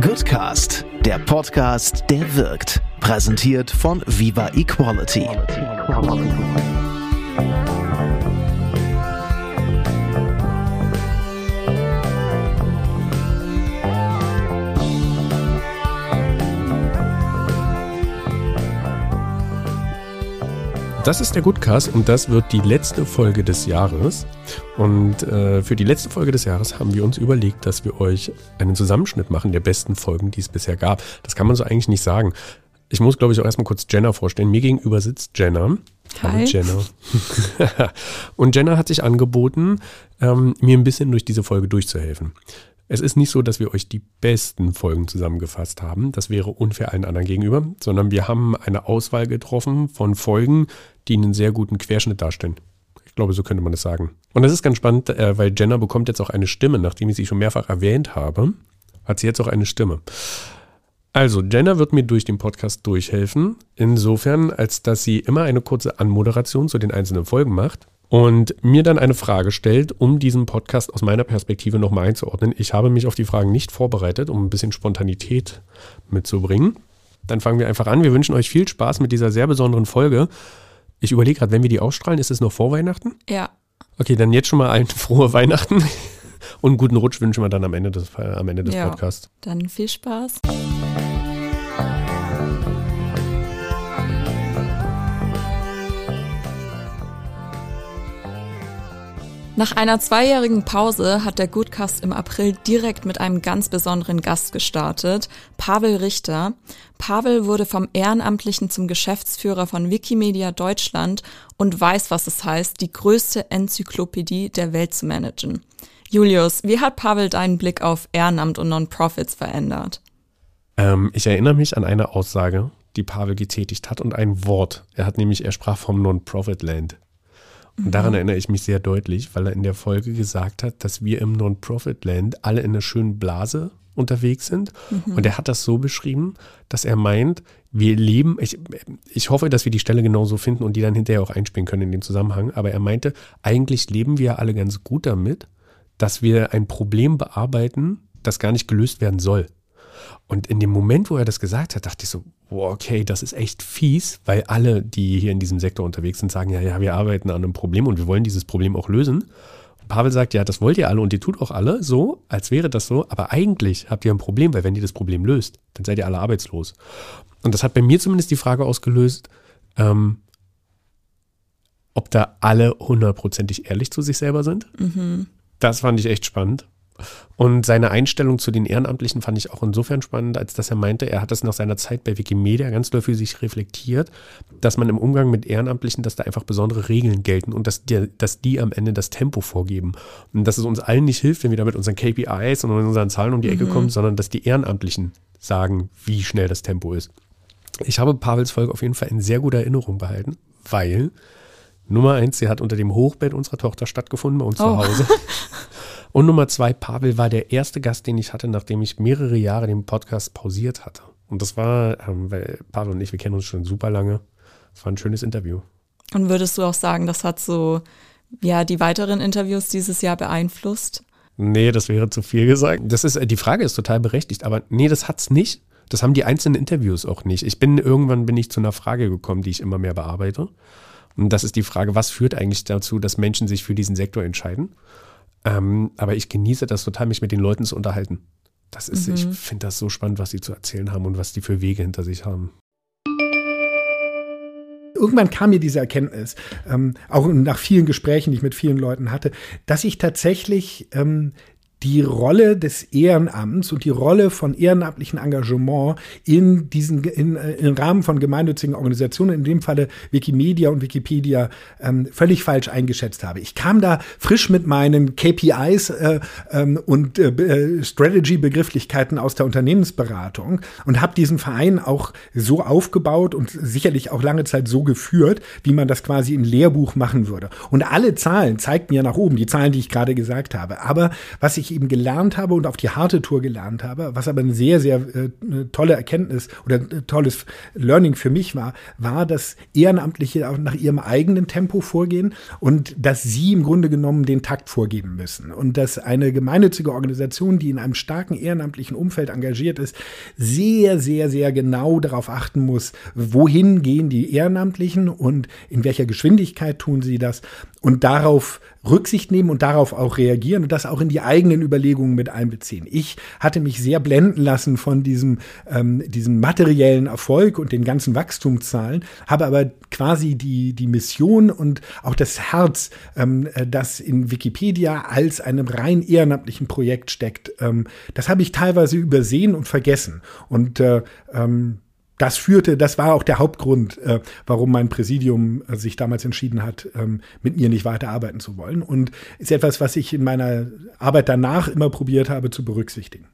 Goodcast, der Podcast, der wirkt. Präsentiert von Viva Equality. Das ist der Goodcast und das wird die letzte Folge des Jahres. Und äh, für die letzte Folge des Jahres haben wir uns überlegt, dass wir euch einen Zusammenschnitt machen der besten Folgen, die es bisher gab. Das kann man so eigentlich nicht sagen. Ich muss, glaube ich, auch erstmal kurz Jenna vorstellen. Mir gegenüber sitzt Jenna. Hi. Hallo Jenna. und Jenna hat sich angeboten, ähm, mir ein bisschen durch diese Folge durchzuhelfen. Es ist nicht so, dass wir euch die besten Folgen zusammengefasst haben. Das wäre unfair allen anderen gegenüber, sondern wir haben eine Auswahl getroffen von Folgen, die einen sehr guten Querschnitt darstellen. Ich glaube, so könnte man das sagen. Und das ist ganz spannend, äh, weil Jenna bekommt jetzt auch eine Stimme, nachdem ich sie schon mehrfach erwähnt habe, hat sie jetzt auch eine Stimme. Also, Jenna wird mir durch den Podcast durchhelfen, insofern, als dass sie immer eine kurze Anmoderation zu den einzelnen Folgen macht und mir dann eine Frage stellt, um diesen Podcast aus meiner Perspektive nochmal einzuordnen. Ich habe mich auf die Fragen nicht vorbereitet, um ein bisschen Spontanität mitzubringen. Dann fangen wir einfach an. Wir wünschen euch viel Spaß mit dieser sehr besonderen Folge. Ich überlege gerade, wenn wir die ausstrahlen, ist es noch vor Weihnachten? Ja. Okay, dann jetzt schon mal allen frohe Weihnachten und einen guten Rutsch wünschen wir dann am Ende des, äh, am Ende des ja. Podcasts. Dann viel Spaß. Nach einer zweijährigen Pause hat der Goodcast im April direkt mit einem ganz besonderen Gast gestartet, Pavel Richter. Pavel wurde vom Ehrenamtlichen zum Geschäftsführer von Wikimedia Deutschland und weiß, was es heißt, die größte Enzyklopädie der Welt zu managen. Julius, wie hat Pavel deinen Blick auf Ehrenamt und Non-Profits verändert? Ähm, ich erinnere mich an eine Aussage, die Pavel getätigt hat und ein Wort. Er hat nämlich, er sprach vom Non-Profit-Land. Und daran erinnere ich mich sehr deutlich, weil er in der Folge gesagt hat, dass wir im Non-Profit-Land alle in einer schönen Blase unterwegs sind. Und er hat das so beschrieben, dass er meint, wir leben, ich, ich hoffe, dass wir die Stelle genauso finden und die dann hinterher auch einspielen können in den Zusammenhang, aber er meinte, eigentlich leben wir alle ganz gut damit, dass wir ein Problem bearbeiten, das gar nicht gelöst werden soll. Und in dem Moment, wo er das gesagt hat, dachte ich so, wow, okay, das ist echt fies, weil alle, die hier in diesem Sektor unterwegs sind, sagen, ja, ja, wir arbeiten an einem Problem und wir wollen dieses Problem auch lösen. Und Pavel sagt, ja, das wollt ihr alle und ihr tut auch alle so, als wäre das so, aber eigentlich habt ihr ein Problem, weil wenn ihr das Problem löst, dann seid ihr alle arbeitslos. Und das hat bei mir zumindest die Frage ausgelöst, ähm, ob da alle hundertprozentig ehrlich zu sich selber sind. Das fand ich echt spannend. Und seine Einstellung zu den Ehrenamtlichen fand ich auch insofern spannend, als dass er meinte, er hat das nach seiner Zeit bei Wikimedia ganz doll für sich reflektiert, dass man im Umgang mit Ehrenamtlichen, dass da einfach besondere Regeln gelten und dass die, dass die am Ende das Tempo vorgeben. Und dass es uns allen nicht hilft, wenn wir da mit unseren KPIs und unseren Zahlen um die Ecke kommen, sondern dass die Ehrenamtlichen sagen, wie schnell das Tempo ist. Ich habe Pavels Folge auf jeden Fall in sehr guter Erinnerung behalten, weil Nummer eins, sie hat unter dem Hochbett unserer Tochter stattgefunden bei uns zu Oh. Hause. Und Nummer zwei, Pavel war der erste Gast, den ich hatte, nachdem ich mehrere Jahre den Podcast pausiert hatte. Und das war, ähm, weil Pavel und ich, wir kennen uns schon super lange. Es war ein schönes Interview. Und würdest du auch sagen, das hat so, ja, die weiteren Interviews dieses Jahr beeinflusst? Nee, das wäre zu viel gesagt. Das ist, äh, die Frage ist total berechtigt, aber nee, das hat's nicht. Das haben die einzelnen Interviews auch nicht. Ich bin, irgendwann bin ich zu einer Frage gekommen, die ich immer mehr bearbeite. Und das ist die Frage, was führt eigentlich dazu, dass Menschen sich für diesen Sektor entscheiden? Ähm, aber ich genieße das total, mich mit den Leuten zu unterhalten. Das ist, ich finde das so spannend, was sie zu erzählen haben und was die für Wege hinter sich haben. irgendwann kam mir diese Erkenntnis, ähm, auch nach vielen Gesprächen, die ich mit vielen Leuten hatte, dass ich tatsächlich ähm, die Rolle des Ehrenamts und die Rolle von ehrenamtlichen Engagement in diesen in, äh, im Rahmen von gemeinnützigen Organisationen, in dem Falle Wikimedia und Wikipedia, ähm, völlig falsch eingeschätzt habe. Ich kam da frisch mit meinen KPIs äh, ähm, und äh, äh, Strategy-Begrifflichkeiten aus der Unternehmensberatung und habe diesen Verein auch so aufgebaut und sicherlich auch lange Zeit so geführt, wie man das quasi im Lehrbuch machen würde. Und alle Zahlen zeigten ja nach oben, die Zahlen, die ich gerade gesagt habe. Aber was ich ich eben gelernt habe und auf die harte Tour gelernt habe, was aber eine sehr, sehr äh, eine tolle Erkenntnis oder ein tolles Learning für mich war, war, dass Ehrenamtliche auch nach ihrem eigenen Tempo vorgehen und dass sie im Grunde genommen den Takt vorgeben müssen. Und dass eine gemeinnützige Organisation, die in einem starken ehrenamtlichen Umfeld engagiert ist, sehr, sehr, sehr genau darauf achten muss, wohin gehen die Ehrenamtlichen und in welcher Geschwindigkeit tun sie das und darauf Rücksicht nehmen und darauf auch reagieren und das auch in die eigenen Überlegungen mit einbeziehen. Ich hatte mich sehr blenden lassen von diesem, ähm, diesem materiellen Erfolg und den ganzen Wachstumszahlen, habe aber quasi die, die Mission und auch das Herz, ähm, äh, das in Wikipedia als einem rein ehrenamtlichen Projekt steckt, ähm, das habe ich teilweise übersehen und vergessen. Und äh, ähm, das führte, das war auch der Hauptgrund, äh, warum mein Präsidium äh, sich damals entschieden hat, ähm, mit mir nicht weiter arbeiten zu wollen. Und ist etwas, was ich in meiner Arbeit danach immer probiert habe zu berücksichtigen.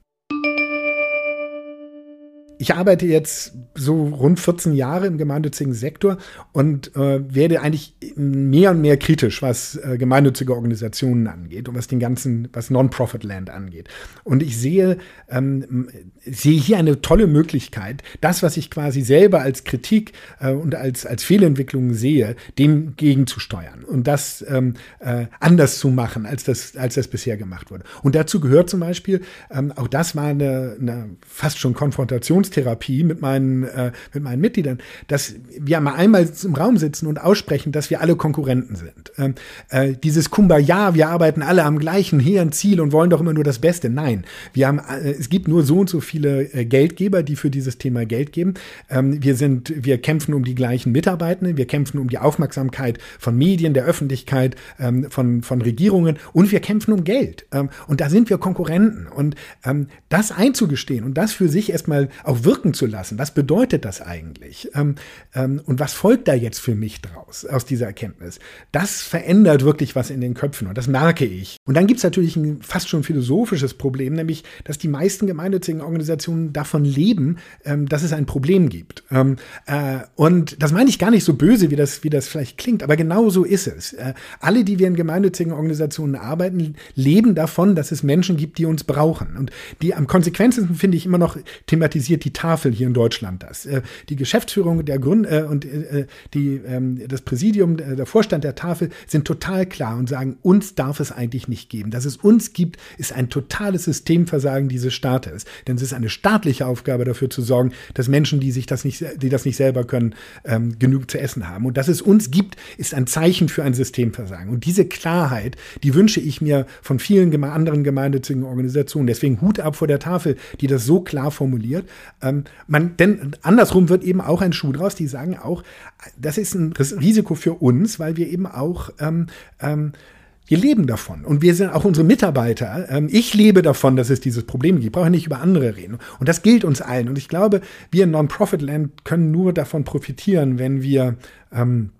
Ich arbeite jetzt so rund 14 Jahre im gemeinnützigen Sektor und äh, werde eigentlich mehr und mehr kritisch, was äh, gemeinnützige Organisationen angeht und was den ganzen, was Non-Profit-Land angeht. Und ich sehe, ähm, sehe hier eine tolle Möglichkeit, das, was ich quasi selber als Kritik äh, und als, als Fehlentwicklung sehe, dem gegenzusteuern und das ähm, äh, anders zu machen, als das, als das bisher gemacht wurde. Und dazu gehört zum Beispiel, ähm, auch das war eine, eine fast schon Konfrontation Konfrontationstherapie mit meinen, äh, mit meinen Mitgliedern, dass wir mal einmal im Raum sitzen und aussprechen, dass wir alle Konkurrenten sind. Ähm, äh, dieses Kumbaya, wir arbeiten alle am gleichen hehren Ziel und wollen doch immer nur das Beste. Nein, wir haben, äh, es gibt nur so und so viele äh, Geldgeber, die für dieses Thema Geld geben. Ähm, wir sind, wir kämpfen um die gleichen Mitarbeitenden, wir kämpfen um die Aufmerksamkeit von Medien, der Öffentlichkeit, ähm, von, von Regierungen und wir kämpfen um Geld. Ähm, und da sind wir Konkurrenten. Und ähm, das einzugestehen und das für sich erstmal auch auch wirken zu lassen. Was bedeutet das eigentlich? Ähm, ähm, und was folgt da jetzt für mich draus, aus dieser Erkenntnis? Das verändert wirklich was in den Köpfen und das merke ich. Und dann gibt es natürlich ein fast schon philosophisches Problem, nämlich, dass die meisten gemeinnützigen Organisationen davon leben, ähm, dass es ein Problem gibt. Ähm, äh, und das meine ich gar nicht so böse, wie das, wie das vielleicht klingt, aber genau so ist es. Äh, alle, die wir in gemeinnützigen Organisationen arbeiten, leben davon, dass es Menschen gibt, die uns brauchen. Und die am konsequentesten finde ich immer noch thematisiert die Tafel hier in Deutschland das. Äh, die Geschäftsführung der Grund äh, und äh, die, ähm, das Präsidium, der Vorstand der Tafel sind total klar und sagen, uns darf es eigentlich nicht geben. Dass es uns gibt, ist ein totales Systemversagen dieses Staates. Denn es ist eine staatliche Aufgabe dafür zu sorgen, dass Menschen, die sich das nicht, die das nicht selber können, ähm, genug zu essen haben. Und dass es uns gibt, ist ein Zeichen für ein Systemversagen. Und diese Klarheit, die wünsche ich mir von vielen anderen gemeinnützigen Organisationen. Deswegen Hut ab vor der Tafel, die das so klar formuliert. Ähm, man, denn andersrum wird eben auch ein Schuh draus, die sagen auch, das ist ein Risiko für uns, weil wir eben auch ähm, ähm, wir leben davon und wir sind auch unsere Mitarbeiter. Ähm, ich lebe davon, dass es dieses Problem gibt. Ich brauche nicht über andere reden. Und das gilt uns allen. Und ich glaube, wir in Non-Profit-Land können nur davon profitieren, wenn wir ähm,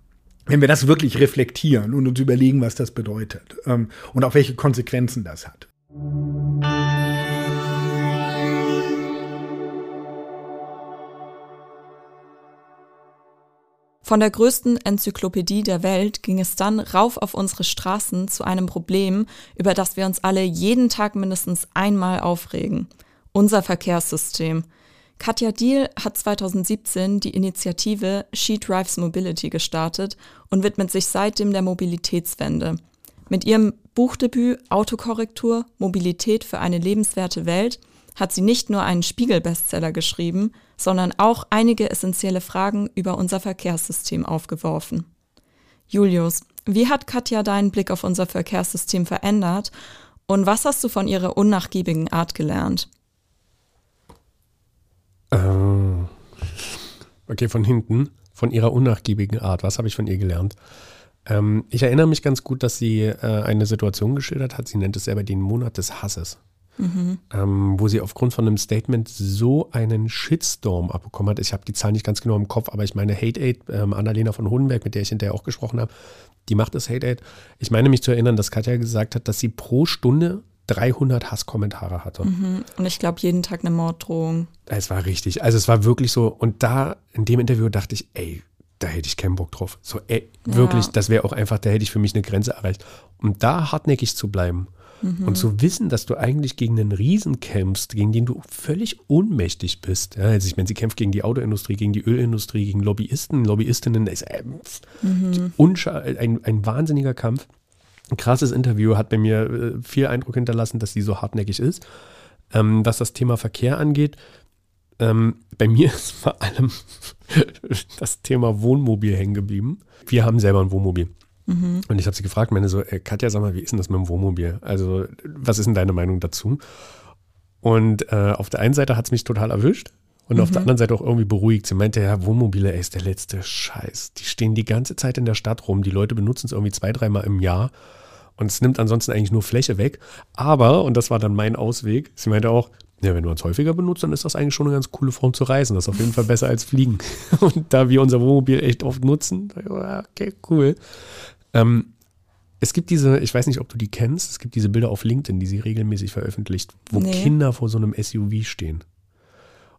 wenn wir das wirklich reflektieren und uns überlegen, was das bedeutet ähm, und auch welche Konsequenzen das hat. Von der größten Enzyklopädie der Welt ging es dann rauf auf unsere Straßen zu einem Problem, über das wir uns alle jeden Tag mindestens einmal aufregen. Unser Verkehrssystem. Katja Diel hat 2017 die Initiative She Drives Mobility gestartet und widmet sich seitdem der Mobilitätswende. Mit ihrem Buchdebüt Autokorrektur Mobilität für eine lebenswerte Welt hat sie nicht nur einen Spiegel-Bestseller geschrieben, sondern auch einige essentielle Fragen über unser Verkehrssystem aufgeworfen. Julius, wie hat Katja deinen Blick auf unser Verkehrssystem verändert und was hast du von ihrer unnachgiebigen Art gelernt? Ähm, okay, von hinten, von ihrer unnachgiebigen Art. Was habe ich von ihr gelernt? Ähm, ich erinnere mich ganz gut, dass sie äh, eine Situation geschildert hat. Sie nennt es selber den Monat des Hasses mhm. ähm, wo sie aufgrund von einem Statement so einen Shitstorm abbekommen hat. Ich habe die Zahl nicht ganz genau im Kopf, aber ich meine Hate Aid, ähm, Annalena von Hohenberg, mit der ich hinterher auch gesprochen habe, die macht das Hate Aid. Ich meine mich zu erinnern, dass Katja gesagt hat, dass sie pro Stunde 300 Hasskommentare hatte. Mhm. Und ich glaube, jeden Tag eine Morddrohung. Es war richtig. Also es war wirklich so. Und da, in dem Interview dachte ich, ey, da hätte ich keinen Bock drauf. So, ey, ja. wirklich, das wäre auch einfach, da hätte ich für mich eine Grenze erreicht. Um da hartnäckig zu bleiben Mhm. Und zu wissen, dass du eigentlich gegen einen Riesen kämpfst, gegen den du völlig ohnmächtig bist. Ja, also ich meine, sie kämpft gegen die Autoindustrie, gegen die Ölindustrie, gegen Lobbyisten, Lobbyistinnen. Ist äh, mhm. ein, ein wahnsinniger Kampf. Ein krasses Interview hat bei mir äh, viel Eindruck hinterlassen, dass sie so hartnäckig ist. Ähm, was das Thema Verkehr angeht, ähm, bei mir ist vor allem das Thema Wohnmobil hängen geblieben. Wir haben selber ein Wohnmobil. Mhm. Und ich habe sie gefragt, meine so, äh, Katja, sag mal, wie ist denn das mit dem Wohnmobil? Also, was ist denn deine Meinung dazu? Und äh, auf der einen Seite hat es mich total erwischt und mhm. auf der mhm. anderen Seite auch irgendwie beruhigt. Sie meinte, ja, Wohnmobile, ey, ist der letzte Scheiß. Die stehen die ganze Zeit in der Stadt rum. Die Leute benutzen es irgendwie zwei, dreimal im Jahr. Und es nimmt ansonsten eigentlich nur Fläche weg. Aber, und das war dann mein Ausweg, sie meinte auch, ja, wenn du es häufiger benutzt, dann ist das eigentlich schon eine ganz coole Form zu reisen. Das ist auf jeden Fall besser als fliegen. Und da wir unser Wohnmobil echt oft nutzen, okay, cool. Ähm, es gibt diese, ich weiß nicht, ob du die kennst, es gibt diese Bilder auf LinkedIn, die sie regelmäßig veröffentlicht, wo nee. Kinder vor so einem SUV stehen.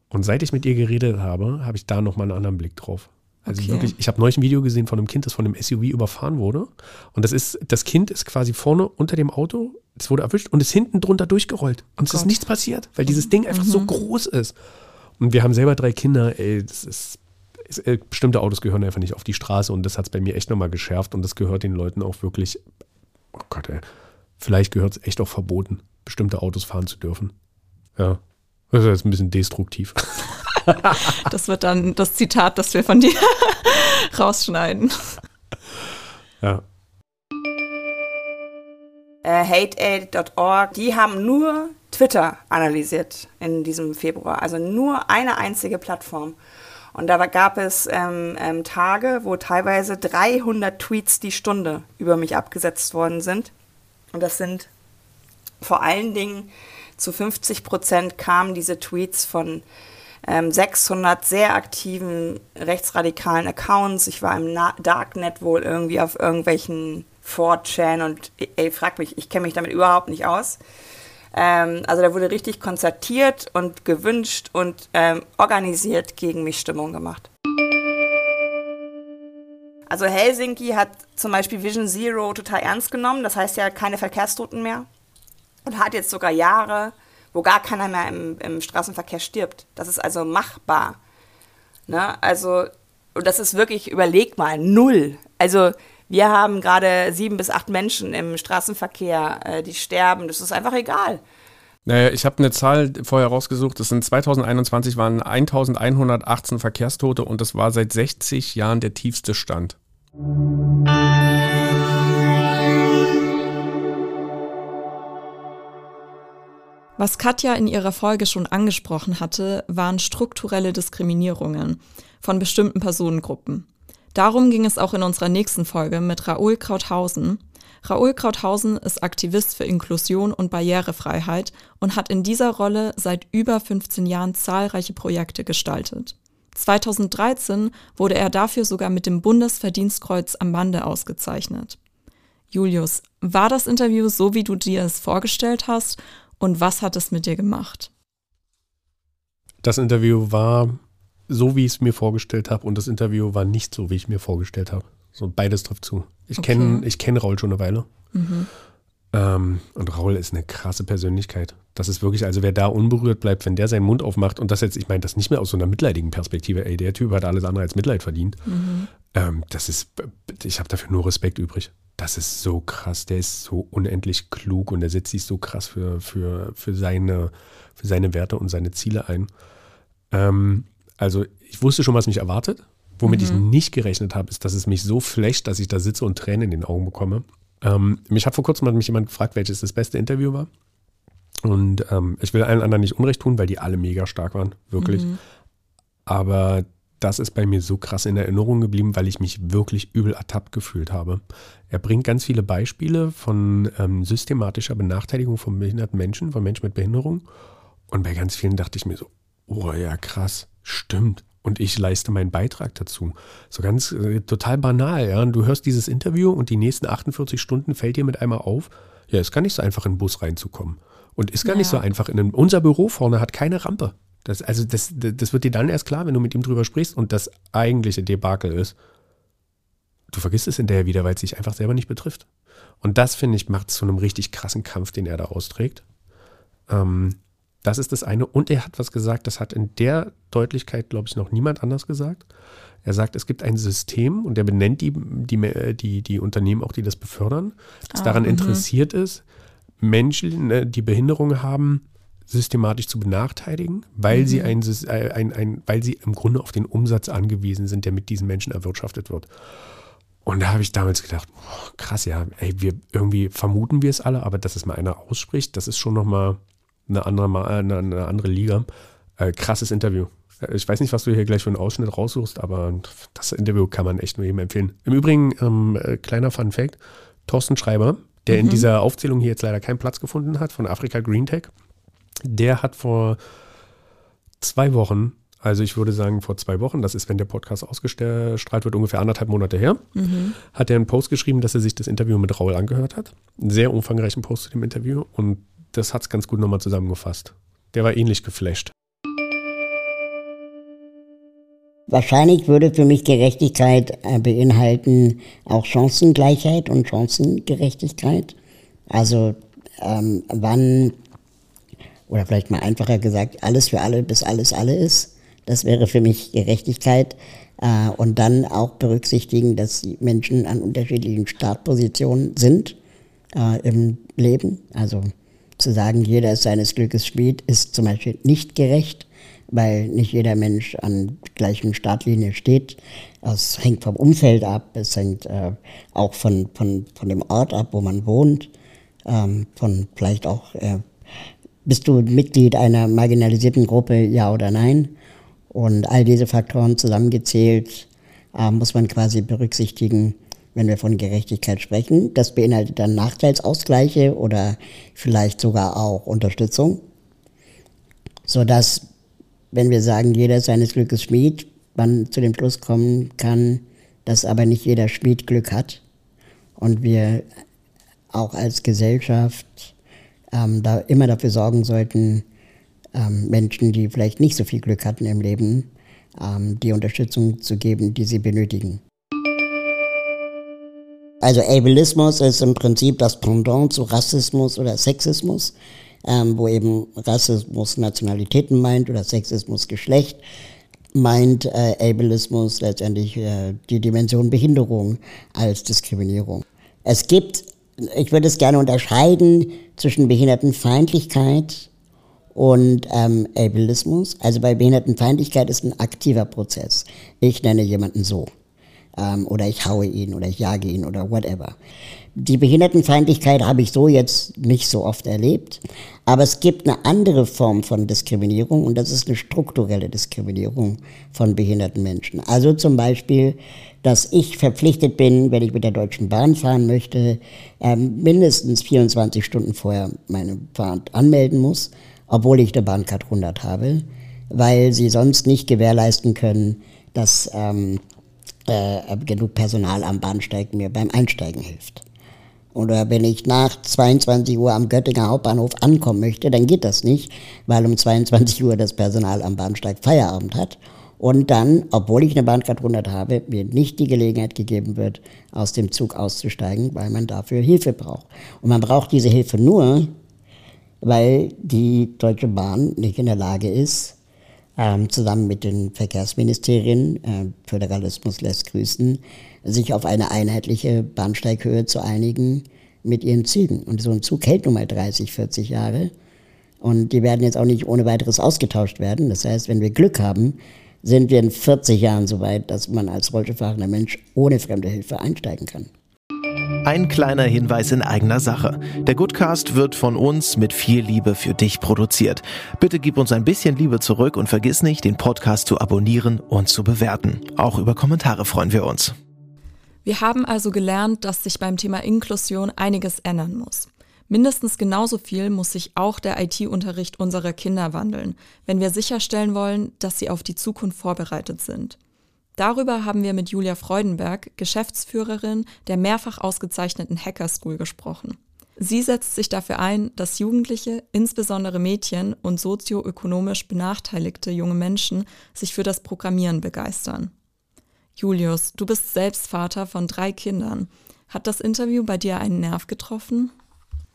Und seit ich mit ihr geredet habe, habe ich da nochmal einen anderen Blick drauf. Also okay. wirklich, ich habe neulich ein Video gesehen von einem Kind, das von einem SUV überfahren wurde. Und das ist, das Kind ist quasi vorne unter dem Auto, es wurde erwischt und ist hinten drunter durchgerollt. Und oh es Gott. ist nichts passiert, weil dieses Ding einfach mhm. so groß ist. Und wir haben selber drei Kinder, ey, das ist, ist äh, bestimmte Autos gehören einfach nicht auf die Straße und das hat es bei mir echt nochmal geschärft und das gehört den Leuten auch wirklich, oh Gott, ey, vielleicht gehört es echt auch verboten, bestimmte Autos fahren zu dürfen. Ja, das ist jetzt ein bisschen destruktiv. das wird dann das Zitat, das wir von dir rausschneiden. Ja. Äh, HateAid.org, die haben nur Twitter analysiert in diesem Februar. Also nur eine einzige Plattform. Und da gab es ähm, ähm, Tage, wo teilweise 300 Tweets die Stunde über mich abgesetzt worden sind. Und das sind vor allen Dingen zu 50 Prozent kamen diese Tweets von ähm, 600 sehr aktiven rechtsradikalen Accounts. Ich war im Na Darknet wohl irgendwie auf irgendwelchen 4chan und ey, frag mich, ich kenne mich damit überhaupt nicht aus. Ähm, also da wurde richtig konzertiert und gewünscht und ähm, organisiert gegen mich Stimmung gemacht. Also Helsinki hat zum Beispiel Vision Zero total ernst genommen, das heißt ja keine Verkehrstoten mehr und hat jetzt sogar Jahre, wo gar keiner mehr im, im Straßenverkehr stirbt. Das ist also machbar. Ne? Also, und das ist wirklich, überleg mal, null. Also, wir haben gerade sieben bis acht Menschen im Straßenverkehr, äh, die sterben. Das ist einfach egal. Naja, ich habe eine Zahl vorher rausgesucht. Das sind 2021 waren 1118 Verkehrstote und das war seit 60 Jahren der tiefste Stand. Was Katja in ihrer Folge schon angesprochen hatte, waren strukturelle Diskriminierungen von bestimmten Personengruppen. Darum ging es auch in unserer nächsten Folge mit Raoul Krauthausen. Raoul Krauthausen ist Aktivist für Inklusion und Barrierefreiheit und hat in dieser Rolle seit über 15 Jahren zahlreiche Projekte gestaltet. 2013 wurde er dafür sogar mit dem Bundesverdienstkreuz am Bande ausgezeichnet. Julius, war das Interview so, wie du dir es vorgestellt hast und was hat es mit dir gemacht? Das Interview war so, wie ich es mir vorgestellt habe und das Interview war nicht so, wie ich mir vorgestellt habe. So beides trifft zu. Ich okay. kenne kenn Raul schon eine Weile. Mhm. Ähm, und Raul ist eine krasse Persönlichkeit. Das ist wirklich, also wer da unberührt bleibt, wenn der seinen Mund aufmacht und das jetzt, ich meine, das nicht mehr aus so einer mitleidigen Perspektive, ey, der Typ hat alles andere als Mitleid verdient. Mhm. Ähm, das ist, ich habe dafür nur Respekt übrig das ist so krass, der ist so unendlich klug und er setzt sich so krass für, für, für, seine, für seine Werte und seine Ziele ein. Ähm, also ich wusste schon, was mich erwartet. Womit mhm. ich nicht gerechnet habe, ist, dass es mich so flecht, dass ich da sitze und Tränen in den Augen bekomme. Ähm, mich hat vor kurzem hat mich jemand gefragt, welches das beste Interview war. Und ähm, ich will allen anderen nicht Unrecht tun, weil die alle mega stark waren, wirklich. Mhm. Aber das ist bei mir so krass in Erinnerung geblieben, weil ich mich wirklich übel ertappt gefühlt habe. Er bringt ganz viele Beispiele von ähm, systematischer Benachteiligung von behinderten Menschen, von Menschen mit Behinderung. Und bei ganz vielen dachte ich mir so, oh ja, krass, stimmt. Und ich leiste meinen Beitrag dazu. So ganz äh, total banal, ja. Und du hörst dieses Interview und die nächsten 48 Stunden fällt dir mit einmal auf, ja, es ist gar nicht so einfach, in den Bus reinzukommen. Und ist gar ja. nicht so einfach. In einem, unser Büro vorne hat keine Rampe. Das, also das, das wird dir dann erst klar, wenn du mit ihm drüber sprichst und das eigentliche Debakel ist. du vergisst es hinterher wieder, weil es sich einfach selber nicht betrifft. Und das, finde ich, macht zu einem richtig krassen Kampf, den er da austrägt. Ähm, das ist das eine. Und er hat was gesagt, das hat in der Deutlichkeit, glaube ich, noch niemand anders gesagt. Er sagt, es gibt ein System und er benennt die, die, die, die Unternehmen auch, die das befördern, das ah, daran -hmm. interessiert ist, Menschen, ne, die Behinderungen haben, systematisch zu benachteiligen, weil mhm. sie ein, äh, ein, ein, weil sie im Grunde auf den Umsatz angewiesen sind, der mit diesen Menschen erwirtschaftet wird. Und da habe ich damals gedacht, boah, krass, ja, ey, wir irgendwie vermuten wir es alle, aber dass es mal einer ausspricht, das ist schon nochmal eine andere, eine, eine andere Liga. Äh, krasses Interview. Äh, ich weiß nicht, was du hier gleich für einen Ausschnitt raussuchst, aber das Interview kann man echt nur jedem empfehlen. Im Übrigen, ähm, äh, kleiner Fun Fact: Thorsten Schreiber, der mhm. in dieser Aufzählung hier jetzt leider keinen Platz gefunden hat, von Afrika Green Tech, der hat vor zwei Wochen also ich würde sagen, vor zwei Wochen, das ist, wenn der Podcast ausgestrahlt wird, ungefähr anderthalb Monate her, mhm. hat er einen Post geschrieben, dass er sich das Interview mit Raul angehört hat. Einen sehr umfangreichen Post zu dem Interview und das hat es ganz gut nochmal zusammengefasst. Der war ähnlich geflasht. Wahrscheinlich würde für mich Gerechtigkeit äh, beinhalten auch Chancengleichheit und Chancengerechtigkeit. Also ähm, wann, oder vielleicht mal einfacher gesagt, alles für alle, bis alles alle ist. Das wäre für mich Gerechtigkeit. Äh, und dann auch berücksichtigen, dass Menschen an unterschiedlichen Startpositionen sind äh, im Leben. Also zu sagen, jeder ist seines Glückes Schmied, ist zum Beispiel nicht gerecht, weil nicht jeder Mensch an gleichen Startlinie steht. Es hängt vom Umfeld ab, es hängt äh, auch von, von, von dem Ort ab, wo man wohnt, ähm, von vielleicht auch, äh, bist du Mitglied einer marginalisierten Gruppe, ja oder nein? Und all diese Faktoren zusammengezählt äh, muss man quasi berücksichtigen, wenn wir von Gerechtigkeit sprechen. Das beinhaltet dann Nachteilsausgleiche oder vielleicht sogar auch Unterstützung, sodass, wenn wir sagen, jeder seines Glückes Schmied, man zu dem Schluss kommen kann, dass aber nicht jeder Schmied Glück hat und wir auch als Gesellschaft ähm, da immer dafür sorgen sollten, ähm, Menschen, die vielleicht nicht so viel Glück hatten im Leben, ähm, die Unterstützung zu geben, die sie benötigen. Also Ableismus ist im Prinzip das Pendant zu Rassismus oder Sexismus, ähm, wo eben Rassismus Nationalitäten meint oder Sexismus Geschlecht meint äh, Ableismus letztendlich äh, die Dimension Behinderung als Diskriminierung. Es gibt, ich würde es gerne unterscheiden zwischen Behindertenfeindlichkeit und ähm, Ableismus. Also bei Behindertenfeindlichkeit ist ein aktiver Prozess. Ich nenne jemanden so. Ähm, oder ich haue ihn oder ich jage ihn oder whatever. Die Behindertenfeindlichkeit habe ich so jetzt nicht so oft erlebt. Aber es gibt eine andere Form von Diskriminierung und das ist eine strukturelle Diskriminierung von behinderten Menschen. Also zum Beispiel, dass ich verpflichtet bin, wenn ich mit der Deutschen Bahn fahren möchte, ähm, mindestens 24 Stunden vorher meine Fahrt anmelden muss obwohl ich eine Bahncard 100 habe, weil sie sonst nicht gewährleisten können, dass ähm, äh, genug Personal am Bahnsteig mir beim Einsteigen hilft. Oder wenn ich nach 22 Uhr am Göttinger Hauptbahnhof ankommen möchte, dann geht das nicht, weil um 22 Uhr das Personal am Bahnsteig Feierabend hat. Und dann, obwohl ich eine Bahncard 100 habe, mir nicht die Gelegenheit gegeben wird, aus dem Zug auszusteigen, weil man dafür Hilfe braucht. Und man braucht diese Hilfe nur, weil die Deutsche Bahn nicht in der Lage ist, ähm, zusammen mit den Verkehrsministerien, äh, Föderalismus lässt grüßen, sich auf eine einheitliche Bahnsteighöhe zu einigen mit ihren Zügen. Und so ein Zug hält nun mal 30, 40 Jahre. Und die werden jetzt auch nicht ohne weiteres ausgetauscht werden. Das heißt, wenn wir Glück haben, sind wir in 40 Jahren so weit, dass man als rollstuhlfahrender Mensch ohne fremde Hilfe einsteigen kann. Ein kleiner Hinweis in eigener Sache. Der Goodcast wird von uns mit viel Liebe für dich produziert. Bitte gib uns ein bisschen Liebe zurück und vergiss nicht, den Podcast zu abonnieren und zu bewerten. Auch über Kommentare freuen wir uns. Wir haben also gelernt, dass sich beim Thema Inklusion einiges ändern muss. Mindestens genauso viel muss sich auch der IT-Unterricht unserer Kinder wandeln, wenn wir sicherstellen wollen, dass sie auf die Zukunft vorbereitet sind. Darüber haben wir mit Julia Freudenberg, Geschäftsführerin der mehrfach ausgezeichneten Hacker School, gesprochen. Sie setzt sich dafür ein, dass Jugendliche, insbesondere Mädchen und sozioökonomisch benachteiligte junge Menschen sich für das Programmieren begeistern. Julius, du bist selbst Vater von drei Kindern. Hat das Interview bei dir einen Nerv getroffen?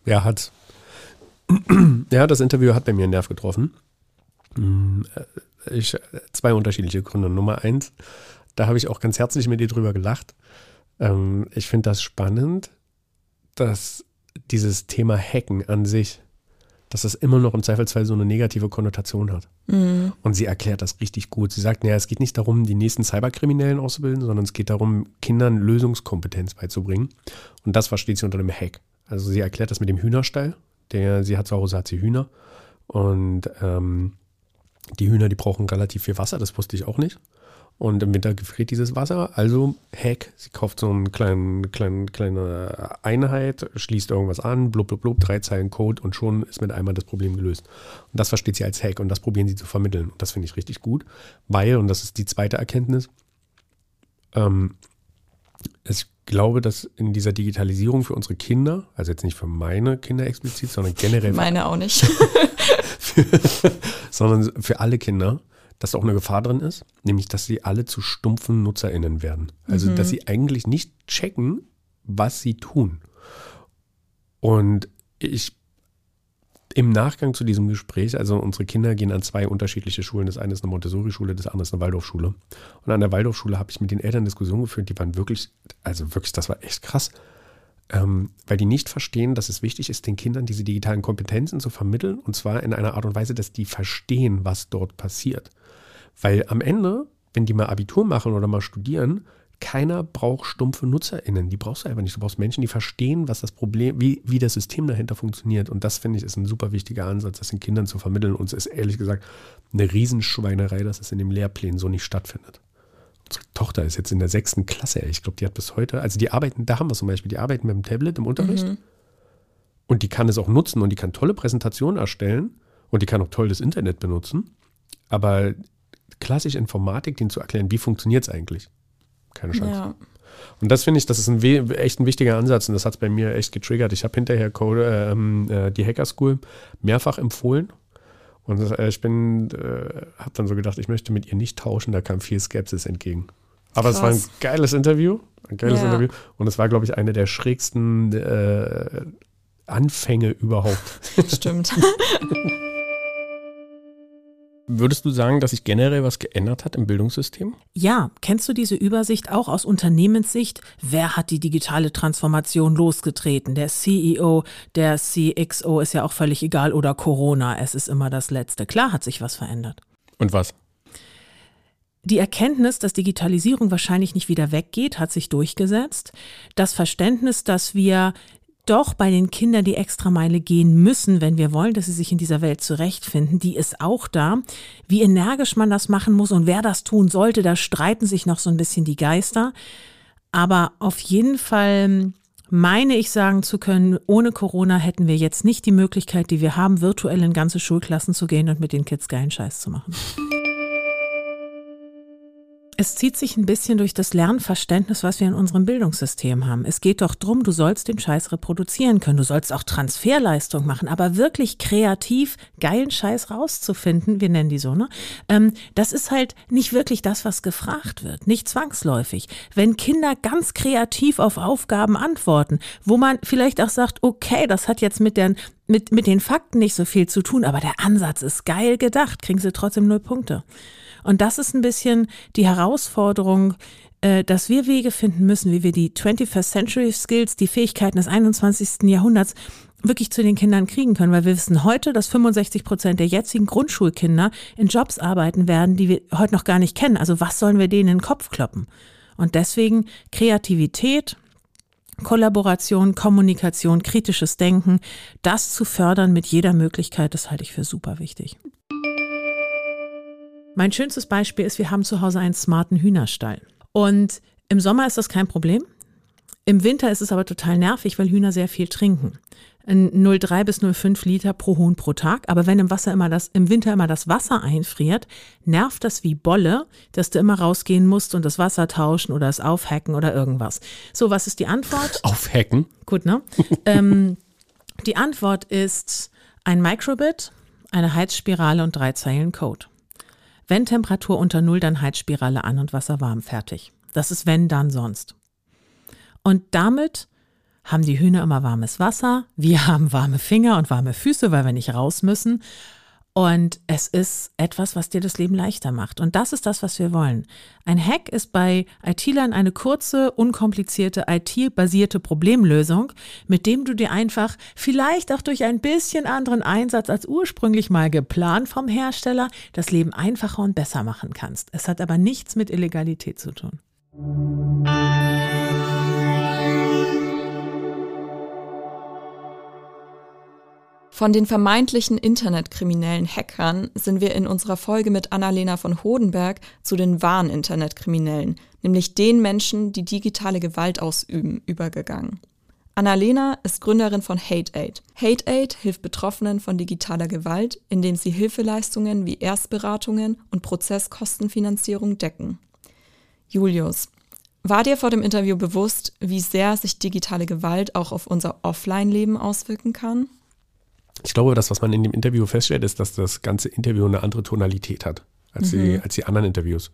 Ja, hat. Ja, das Interview hat bei mir einen Nerv getroffen. Ich, zwei unterschiedliche Gründe. Nummer eins, da habe ich auch ganz herzlich mit dir drüber gelacht. Ähm, ich finde das spannend, dass dieses Thema Hacken an sich, dass das immer noch im Zweifelsfall so eine negative Konnotation hat. Mhm. Und sie erklärt das richtig gut. Sie sagt, naja, es geht nicht darum, die nächsten Cyberkriminellen auszubilden, sondern es geht darum, Kindern Lösungskompetenz beizubringen. Und das versteht sie unter dem Hack. Also sie erklärt das mit dem Hühnerstall. Der, sie hat zu Hause hat sie Hühner. Und ähm, die Hühner, die brauchen relativ viel Wasser, das wusste ich auch nicht. Und im Winter gefriert dieses Wasser. Also Hack, sie kauft so eine kleinen, kleinen, kleine Einheit, schließt irgendwas an, blub, blub, blub, drei Zeilen Code und schon ist mit einmal das Problem gelöst. Und das versteht sie als Hack und das probieren sie zu vermitteln. Und das finde ich richtig gut, weil, und das ist die zweite Erkenntnis, ähm, ich glaube, dass in dieser Digitalisierung für unsere Kinder, also jetzt nicht für meine Kinder explizit, sondern generell. Meine auch nicht. sondern für alle Kinder, dass auch eine Gefahr drin ist, nämlich dass sie alle zu stumpfen NutzerInnen werden. Also, mhm. dass sie eigentlich nicht checken, was sie tun. Und ich im Nachgang zu diesem Gespräch, also unsere Kinder gehen an zwei unterschiedliche Schulen. Das eine ist eine Montessori-Schule, das andere ist eine Waldorfschule. Und an der Waldorfschule habe ich mit den Eltern Diskussionen geführt, die waren wirklich, also wirklich, das war echt krass weil die nicht verstehen, dass es wichtig ist, den Kindern diese digitalen Kompetenzen zu vermitteln und zwar in einer Art und Weise, dass die verstehen, was dort passiert. Weil am Ende, wenn die mal Abitur machen oder mal studieren, keiner braucht stumpfe NutzerInnen. Die brauchst du einfach nicht. Du brauchst Menschen, die verstehen, was das Problem, wie, wie das System dahinter funktioniert. Und das finde ich ist ein super wichtiger Ansatz, das den Kindern zu vermitteln. Und es ist ehrlich gesagt eine Riesenschweinerei, dass es in dem Lehrplan so nicht stattfindet Tochter ist jetzt in der sechsten Klasse. Ich glaube, die hat bis heute, also die arbeiten, da haben wir zum Beispiel, die arbeiten mit dem Tablet im Unterricht. Mhm. Und die kann es auch nutzen und die kann tolle Präsentationen erstellen und die kann auch toll das Internet benutzen. Aber klassisch Informatik, denen zu erklären, wie funktioniert es eigentlich? Keine Chance. Ja. Und das finde ich, das ist ein echt ein wichtiger Ansatz und das hat es bei mir echt getriggert. Ich habe hinterher Code, ähm, äh, die Hacker School mehrfach empfohlen und äh, ich bin, äh, habe dann so gedacht, ich möchte mit ihr nicht tauschen, da kam viel Skepsis entgegen. Aber Krass. es war ein geiles Interview, ein geiles ja. Interview. Und es war, glaube ich, eine der schrägsten äh, Anfänge überhaupt. Stimmt. Würdest du sagen, dass sich generell was geändert hat im Bildungssystem? Ja, kennst du diese Übersicht auch aus Unternehmenssicht? Wer hat die digitale Transformation losgetreten? Der CEO, der CXO ist ja auch völlig egal oder Corona, es ist immer das Letzte. Klar hat sich was verändert. Und was? Die Erkenntnis, dass Digitalisierung wahrscheinlich nicht wieder weggeht, hat sich durchgesetzt. Das Verständnis, dass wir doch bei den Kindern die Extrameile gehen müssen, wenn wir wollen, dass sie sich in dieser Welt zurechtfinden, die ist auch da. Wie energisch man das machen muss und wer das tun sollte, da streiten sich noch so ein bisschen die Geister. Aber auf jeden Fall meine ich sagen zu können, ohne Corona hätten wir jetzt nicht die Möglichkeit, die wir haben, virtuell in ganze Schulklassen zu gehen und mit den Kids geilen Scheiß zu machen. Es zieht sich ein bisschen durch das Lernverständnis, was wir in unserem Bildungssystem haben. Es geht doch drum, du sollst den Scheiß reproduzieren können, du sollst auch Transferleistung machen, aber wirklich kreativ geilen Scheiß rauszufinden, wir nennen die so, ne? Ähm, das ist halt nicht wirklich das, was gefragt wird, nicht zwangsläufig. Wenn Kinder ganz kreativ auf Aufgaben antworten, wo man vielleicht auch sagt, okay, das hat jetzt mit den, mit, mit den Fakten nicht so viel zu tun, aber der Ansatz ist geil gedacht, kriegen sie trotzdem null Punkte. Und das ist ein bisschen die Herausforderung, äh, dass wir Wege finden müssen, wie wir die 21st Century Skills, die Fähigkeiten des 21. Jahrhunderts wirklich zu den Kindern kriegen können, weil wir wissen heute, dass 65 Prozent der jetzigen Grundschulkinder in Jobs arbeiten werden, die wir heute noch gar nicht kennen. Also was sollen wir denen in den Kopf kloppen? Und deswegen Kreativität, Kollaboration, Kommunikation, kritisches Denken, das zu fördern mit jeder Möglichkeit, das halte ich für super wichtig. Mein schönstes Beispiel ist, wir haben zu Hause einen smarten Hühnerstall. Und im Sommer ist das kein Problem. Im Winter ist es aber total nervig, weil Hühner sehr viel trinken. 0,3 bis 0,5 Liter pro Huhn pro Tag. Aber wenn im Wasser immer das, im Winter immer das Wasser einfriert, nervt das wie Bolle, dass du immer rausgehen musst und das Wasser tauschen oder es aufhacken oder irgendwas. So, was ist die Antwort? Aufhacken? Gut, ne? ähm, die Antwort ist ein Microbit, eine Heizspirale und drei Zeilen Code. Wenn Temperatur unter Null, dann Heizspirale an und Wasser warm, fertig. Das ist wenn, dann, sonst. Und damit haben die Hühner immer warmes Wasser, wir haben warme Finger und warme Füße, weil wir nicht raus müssen. Und es ist etwas, was dir das Leben leichter macht. Und das ist das, was wir wollen. Ein Hack ist bei IT-Lern eine kurze, unkomplizierte, IT-basierte Problemlösung, mit dem du dir einfach vielleicht auch durch ein bisschen anderen Einsatz als ursprünglich mal geplant vom Hersteller das Leben einfacher und besser machen kannst. Es hat aber nichts mit Illegalität zu tun. Von den vermeintlichen internetkriminellen Hackern sind wir in unserer Folge mit Annalena von Hodenberg zu den wahren Internetkriminellen, nämlich den Menschen, die digitale Gewalt ausüben, übergegangen. Annalena ist Gründerin von HateAid. HateAid hilft Betroffenen von digitaler Gewalt, indem sie Hilfeleistungen wie Erstberatungen und Prozesskostenfinanzierung decken. Julius, war dir vor dem Interview bewusst, wie sehr sich digitale Gewalt auch auf unser Offline-Leben auswirken kann? Ich glaube, das, was man in dem Interview feststellt, ist, dass das ganze Interview eine andere Tonalität hat als, mhm. die, als die anderen Interviews.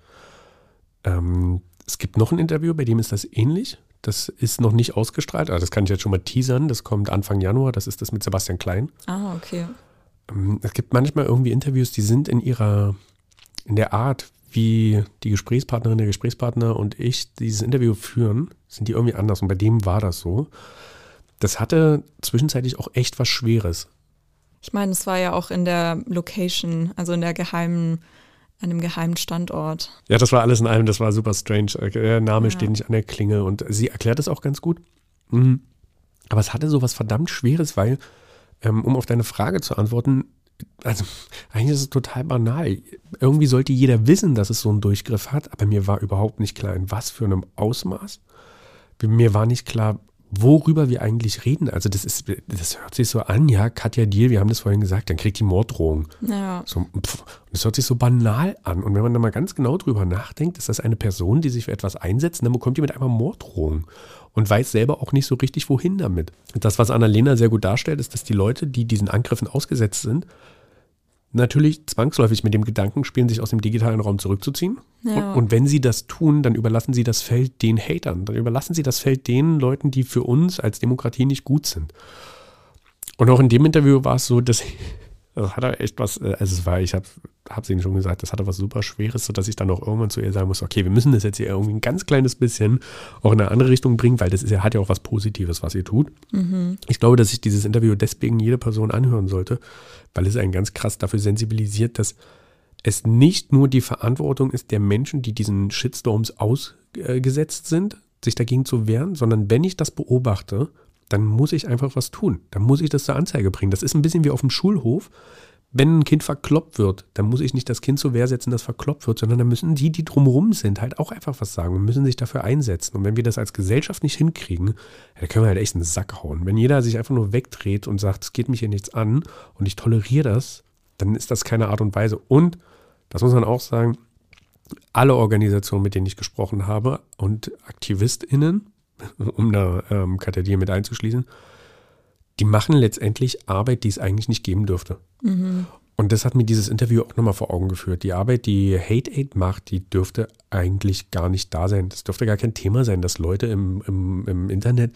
Ähm, es gibt noch ein Interview, bei dem ist das ähnlich. Das ist noch nicht ausgestrahlt, aber das kann ich jetzt schon mal teasern. Das kommt Anfang Januar. Das ist das mit Sebastian Klein. Ah, okay. Ähm, es gibt manchmal irgendwie Interviews, die sind in ihrer, in der Art, wie die Gesprächspartnerin, der Gesprächspartner und ich dieses Interview führen, sind die irgendwie anders. Und bei dem war das so. Das hatte zwischenzeitlich auch echt was Schweres. Ich meine, es war ja auch in der Location, also in der geheimen, einem geheimen Standort. Ja, das war alles in allem, das war super strange. Der Name ja. steht nicht an der Klinge und sie erklärt es auch ganz gut. Mhm. Aber es hatte so was verdammt Schweres, weil, ähm, um auf deine Frage zu antworten, also eigentlich ist es total banal. Irgendwie sollte jeder wissen, dass es so einen Durchgriff hat, aber mir war überhaupt nicht klar, in was für einem Ausmaß. Mir war nicht klar, worüber wir eigentlich reden. Also das ist, das hört sich so an, ja, Katja Deal, wir haben das vorhin gesagt, dann kriegt die Morddrohung. Ja. So, pff, das hört sich so banal an. Und wenn man da mal ganz genau drüber nachdenkt, ist das eine Person, die sich für etwas einsetzt, dann bekommt die mit einmal Morddrohung und weiß selber auch nicht so richtig, wohin damit. Und das, was Annalena sehr gut darstellt, ist, dass die Leute, die diesen Angriffen ausgesetzt sind, natürlich zwangsläufig mit dem Gedanken spielen, sich aus dem digitalen Raum zurückzuziehen. Ja. Und, und, wenn sie das tun, dann überlassen sie das Feld den Hatern. Dann überlassen sie das Feld den Leuten, die für uns als Demokratie nicht gut sind. Und auch in dem Interview war es so, dass das hat er echt was, äh, also es war, ich habe es Ihnen schon gesagt, das hatte was super Schweres, sodass ich dann auch irgendwann zu ihr sagen muss, okay, wir müssen das jetzt hier irgendwie ein ganz kleines bisschen auch in eine andere Richtung bringen, weil das ist, hat ja auch was Positives, was ihr tut. Mhm. Ich glaube, dass sich dieses Interview deswegen jede Person anhören sollte, weil es einen ganz krass dafür sensibilisiert, dass es nicht nur die Verantwortung ist der Menschen, die diesen Shitstorms ausgesetzt sind, sich dagegen zu wehren, sondern wenn ich das beobachte dann muss ich einfach was tun. Dann muss ich das zur Anzeige bringen. Das ist ein bisschen wie auf dem Schulhof. Wenn ein Kind verkloppt wird, dann muss ich nicht das Kind zur Wehr setzen, das verkloppt wird, sondern dann müssen die, die drumherum sind, halt auch einfach was sagen und müssen sich dafür einsetzen. Und wenn wir das als Gesellschaft nicht hinkriegen, dann können wir halt echt einen Sack hauen. Wenn jeder sich einfach nur wegdreht und sagt, es geht mich hier nichts an und ich toleriere das, dann ist das keine Art und Weise. Und, das muss man auch sagen, alle Organisationen, mit denen ich gesprochen habe und AktivistInnen, um da ähm, Katharina mit einzuschließen, die machen letztendlich Arbeit, die es eigentlich nicht geben dürfte. Mhm. Und das hat mir dieses Interview auch nochmal vor Augen geführt. Die Arbeit, die Hate Aid macht, die dürfte eigentlich gar nicht da sein. Das dürfte gar kein Thema sein, dass Leute im, im, im Internet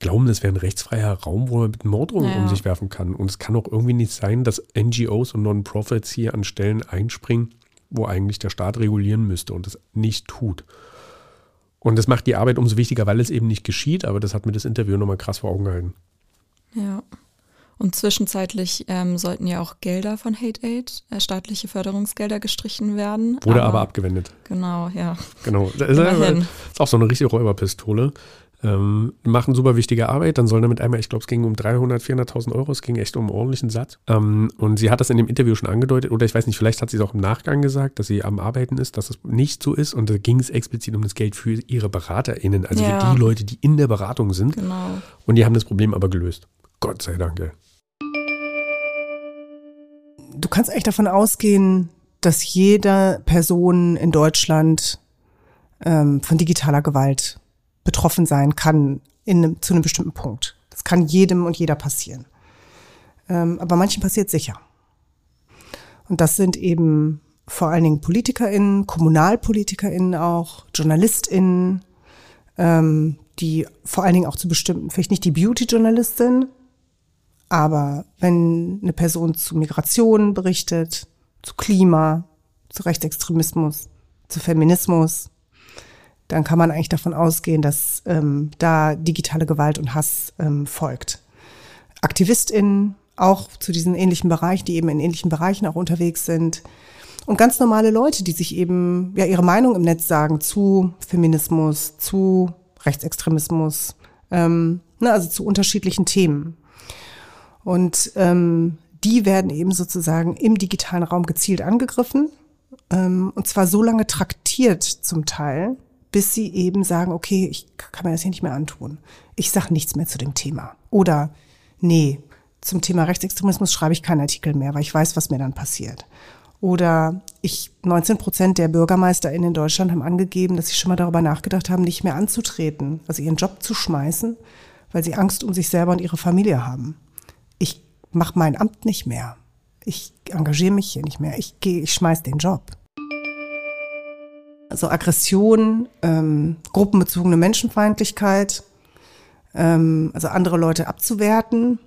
glauben, das wäre ein rechtsfreier Raum, wo man mit Morddrohungen ja. um sich werfen kann. Und es kann auch irgendwie nicht sein, dass NGOs und Non-Profits hier an Stellen einspringen, wo eigentlich der Staat regulieren müsste und das nicht tut. Und das macht die Arbeit umso wichtiger, weil es eben nicht geschieht, aber das hat mir das Interview nochmal krass vor Augen gehalten. Ja. Und zwischenzeitlich ähm, sollten ja auch Gelder von Hate Aid, äh, staatliche Förderungsgelder gestrichen werden. Wurde aber, aber abgewendet. Genau, ja. Genau. Das ist, ist auch so eine richtige Räuberpistole ähm, machen super wichtige Arbeit, dann sollen damit einmal, ich glaube, es ging um 300, 400.000 Euro, es ging echt um einen ordentlichen Satz. Ähm, und sie hat das in dem Interview schon angedeutet, oder ich weiß nicht, vielleicht hat sie es auch im Nachgang gesagt, dass sie am Arbeiten ist, dass es nicht so ist. Und da ging es explizit um das Geld für ihre BeraterInnen, also ja. für die Leute, die in der Beratung sind. Genau. Und die haben das Problem aber gelöst. Gott sei Dank. Du kannst echt davon ausgehen, dass jede Person in Deutschland ähm, von digitaler Gewalt betroffen sein kann in einem, zu einem bestimmten Punkt. Das kann jedem und jeder passieren. Ähm, aber manchen passiert sicher. Und das sind eben vor allen Dingen PolitikerInnen, KommunalpolitikerInnen auch, JournalistInnen, ähm, die vor allen Dingen auch zu bestimmten, vielleicht nicht die Beauty-Journalistin, aber wenn eine Person zu Migration berichtet, zu Klima, zu Rechtsextremismus, zu Feminismus, dann kann man eigentlich davon ausgehen, dass ähm, da digitale Gewalt und Hass ähm, folgt. AktivistInnen auch zu diesen ähnlichen Bereichen, die eben in ähnlichen Bereichen auch unterwegs sind. Und ganz normale Leute, die sich eben ja ihre Meinung im Netz sagen zu Feminismus, zu Rechtsextremismus, ähm, ne, also zu unterschiedlichen Themen. Und ähm, die werden eben sozusagen im digitalen Raum gezielt angegriffen. Ähm, und zwar so lange traktiert zum Teil, bis sie eben sagen, okay, ich kann mir das hier nicht mehr antun. Ich sage nichts mehr zu dem Thema. Oder nee, zum Thema Rechtsextremismus schreibe ich keinen Artikel mehr, weil ich weiß, was mir dann passiert. Oder ich, 19 Prozent der BürgermeisterInnen in Deutschland haben angegeben, dass sie schon mal darüber nachgedacht haben, nicht mehr anzutreten, also ihren Job zu schmeißen, weil sie Angst um sich selber und ihre Familie haben ich mache mein Amt nicht mehr. Ich engagiere mich hier nicht mehr. Ich gehe, ich schmeiß den Job. Also Aggression, ähm, gruppenbezogene Menschenfeindlichkeit, ähm, also andere Leute abzuwerten.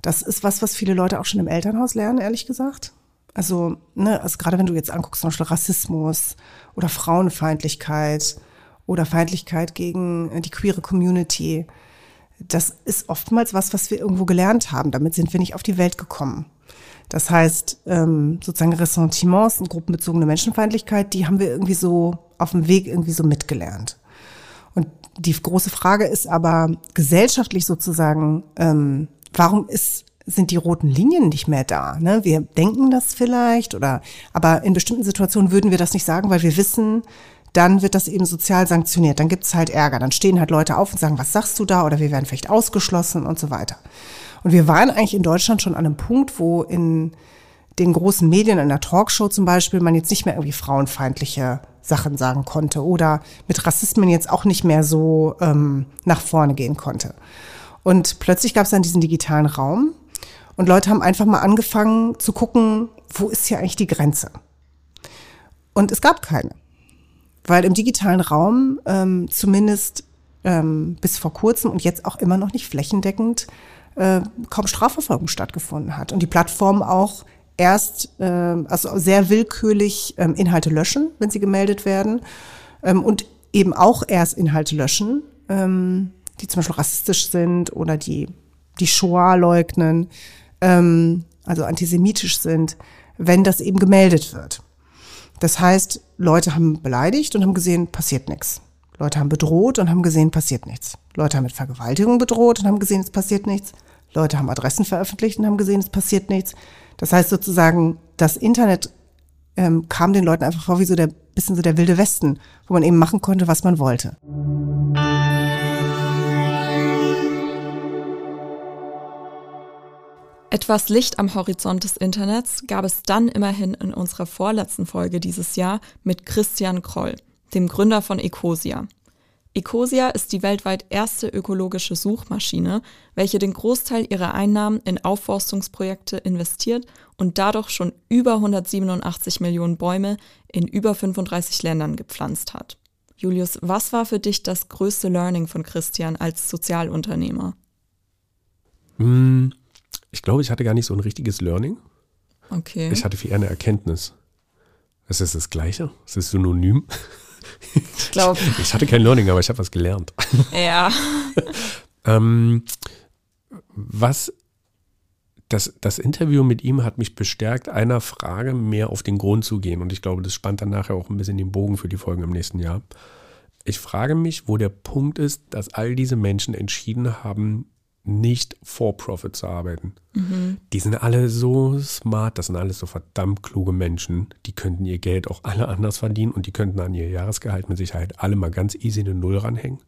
Das ist was, was viele Leute auch schon im Elternhaus lernen, ehrlich gesagt. Also, ne, also gerade wenn du jetzt anguckst, zum Beispiel Rassismus oder Frauenfeindlichkeit oder Feindlichkeit gegen äh, die queere Community, das ist oftmals was, was wir irgendwo gelernt haben. Damit sind wir nicht auf die Welt gekommen. Das heißt, ähm, sozusagen Ressentiments und gruppenbezogene Menschenfeindlichkeit, die haben wir irgendwie so auf dem Weg irgendwie so mitgelernt. Und die große Frage ist aber gesellschaftlich sozusagen, ähm, warum ist sind die roten Linien nicht mehr da. Ne? Wir denken das vielleicht oder aber in bestimmten Situationen würden wir das nicht sagen, weil wir wissen, dann wird das eben sozial sanktioniert. Dann gibt es halt Ärger. Dann stehen halt Leute auf und sagen, was sagst du da? Oder wir werden vielleicht ausgeschlossen und so weiter. Und wir waren eigentlich in Deutschland schon an einem Punkt, wo in den großen Medien, in der Talkshow zum Beispiel, man jetzt nicht mehr irgendwie frauenfeindliche Sachen sagen konnte oder mit Rassismen jetzt auch nicht mehr so ähm, nach vorne gehen konnte. Und plötzlich gab es dann diesen digitalen Raum und Leute haben einfach mal angefangen zu gucken, wo ist hier eigentlich die Grenze? Und es gab keine. Weil im digitalen Raum ähm, zumindest ähm, bis vor kurzem und jetzt auch immer noch nicht flächendeckend äh, kaum Strafverfolgung stattgefunden hat. Und die Plattformen auch erst, äh, also sehr willkürlich ähm, Inhalte löschen, wenn sie gemeldet werden. Ähm, und eben auch erst Inhalte löschen, ähm, die zum Beispiel rassistisch sind oder die die Shoah leugnen, ähm, also antisemitisch sind, wenn das eben gemeldet wird. Das heißt, Leute haben beleidigt und haben gesehen, passiert nichts. Leute haben bedroht und haben gesehen, passiert nichts. Leute haben mit Vergewaltigung bedroht und haben gesehen, es passiert nichts. Leute haben Adressen veröffentlicht und haben gesehen, es passiert nichts. Das heißt sozusagen, das Internet ähm, kam den Leuten einfach vor wie so der bisschen so der wilde Westen, wo man eben machen konnte, was man wollte. Etwas Licht am Horizont des Internets gab es dann immerhin in unserer vorletzten Folge dieses Jahr mit Christian Kroll, dem Gründer von Ecosia. Ecosia ist die weltweit erste ökologische Suchmaschine, welche den Großteil ihrer Einnahmen in Aufforstungsprojekte investiert und dadurch schon über 187 Millionen Bäume in über 35 Ländern gepflanzt hat. Julius, was war für dich das größte Learning von Christian als Sozialunternehmer? Hm, ich glaube, ich hatte gar nicht so ein richtiges Learning. Okay. Ich hatte viel eher eine Erkenntnis. Es ist das Gleiche. Es ist synonym. Ich glaube. Ich hatte kein Learning, aber ich habe was gelernt. Ja. ähm, was das, das Interview mit ihm hat mich bestärkt, einer Frage mehr auf den Grund zu gehen. Und ich glaube, das spannt dann nachher auch ein bisschen den Bogen für die Folgen im nächsten Jahr. Ich frage mich, wo der Punkt ist, dass all diese Menschen entschieden haben, nicht for Profit zu arbeiten. Mhm. Die sind alle so smart, das sind alles so verdammt kluge Menschen. Die könnten ihr Geld auch alle anders verdienen und die könnten an ihr Jahresgehalt mit Sicherheit alle mal ganz easy eine Null ranhängen.